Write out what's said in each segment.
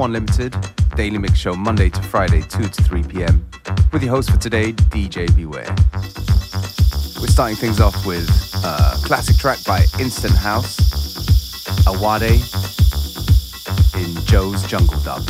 Unlimited, daily mix show Monday to Friday, 2 to 3 p.m. With your host for today, DJ Beware. We're starting things off with a classic track by Instant House, Awade, in Joe's Jungle Dub.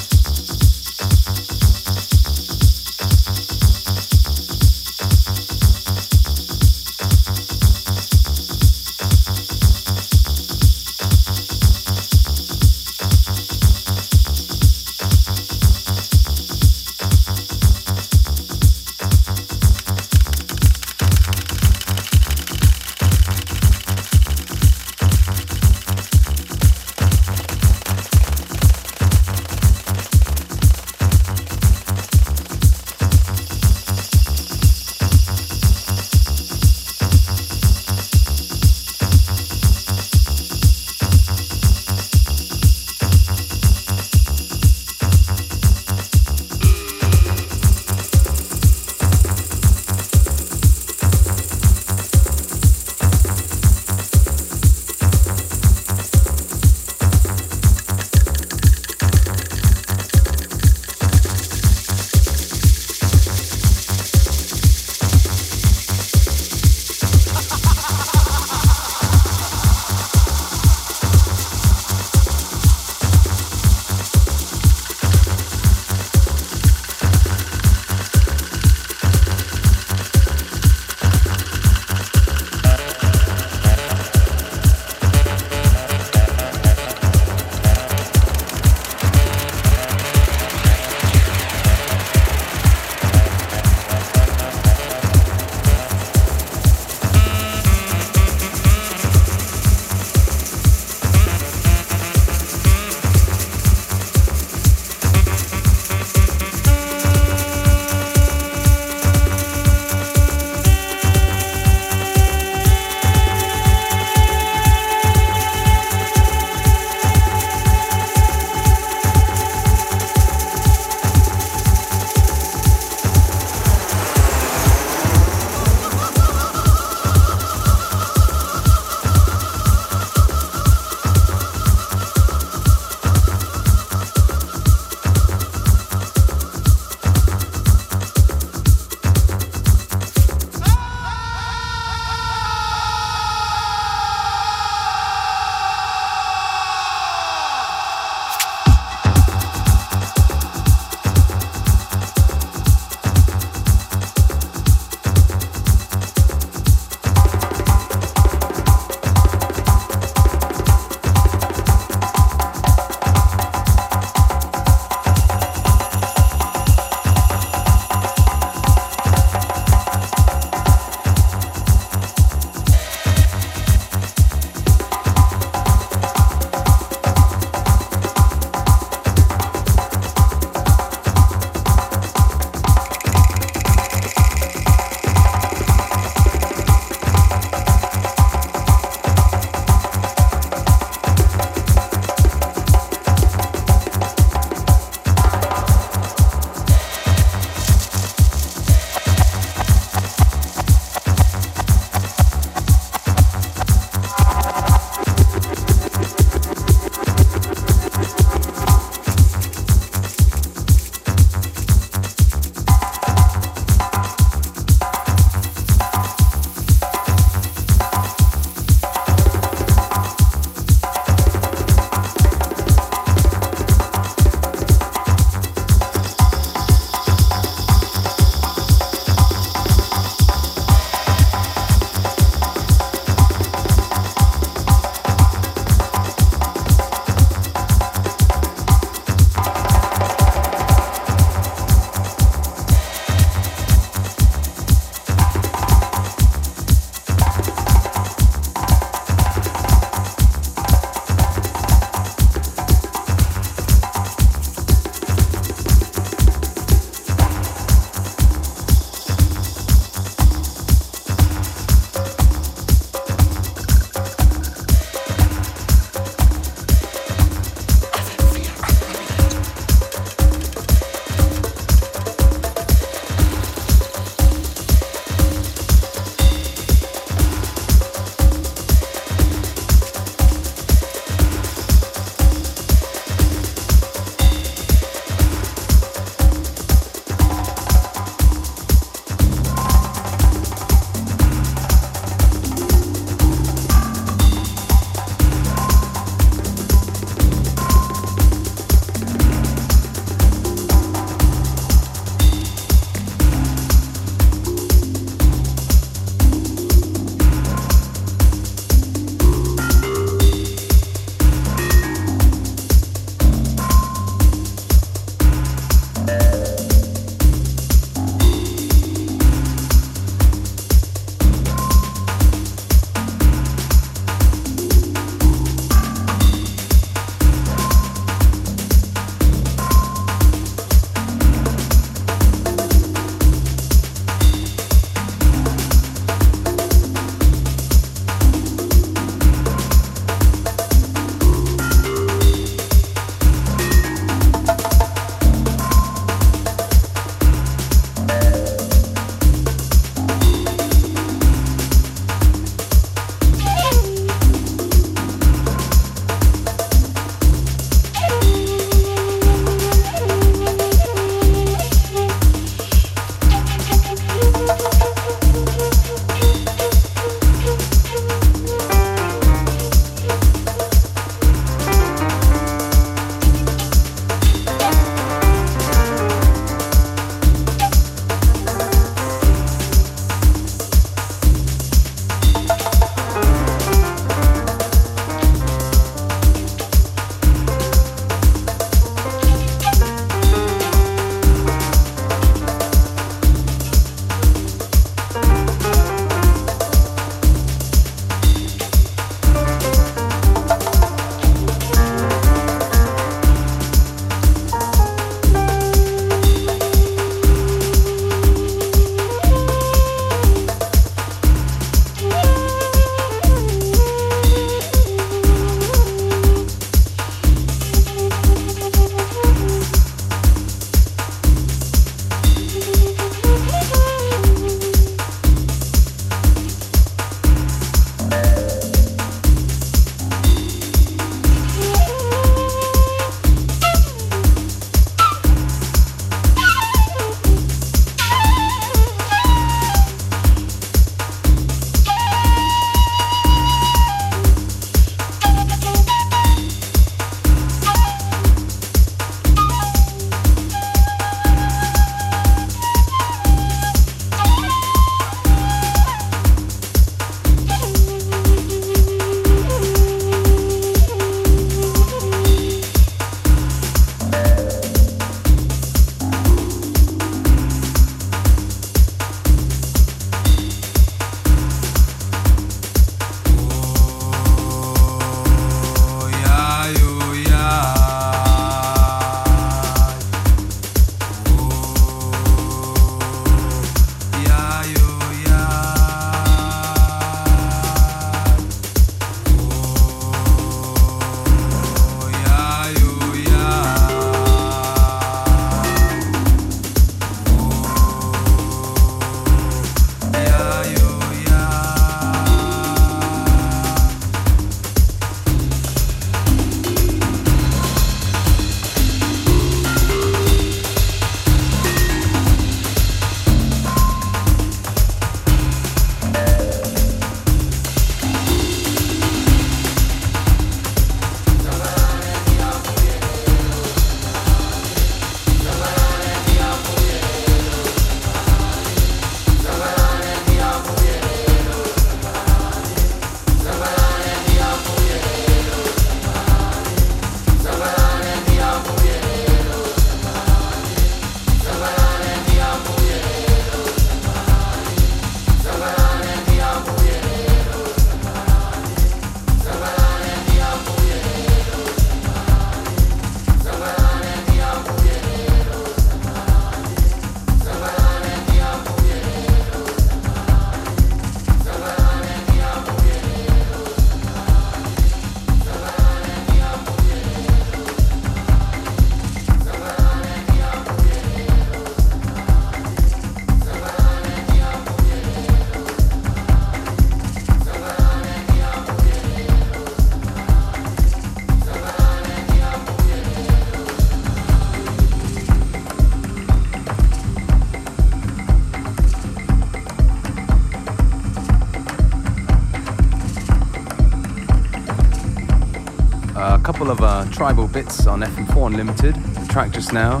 Couple of uh, tribal bits on FM4 Unlimited. The track just now,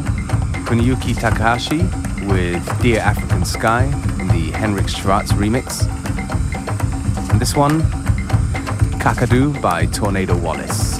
Kuniyuki Takahashi with Dear African Sky in the Henrik Schwarz remix. And this one, Kakadu by Tornado Wallace.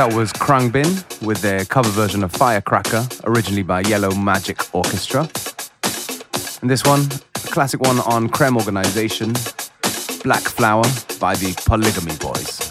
That was Khruangbin with their cover version of Firecracker, originally by Yellow Magic Orchestra. And this one, classic one on Krem Organization, Black Flower by the Polygamy Boys.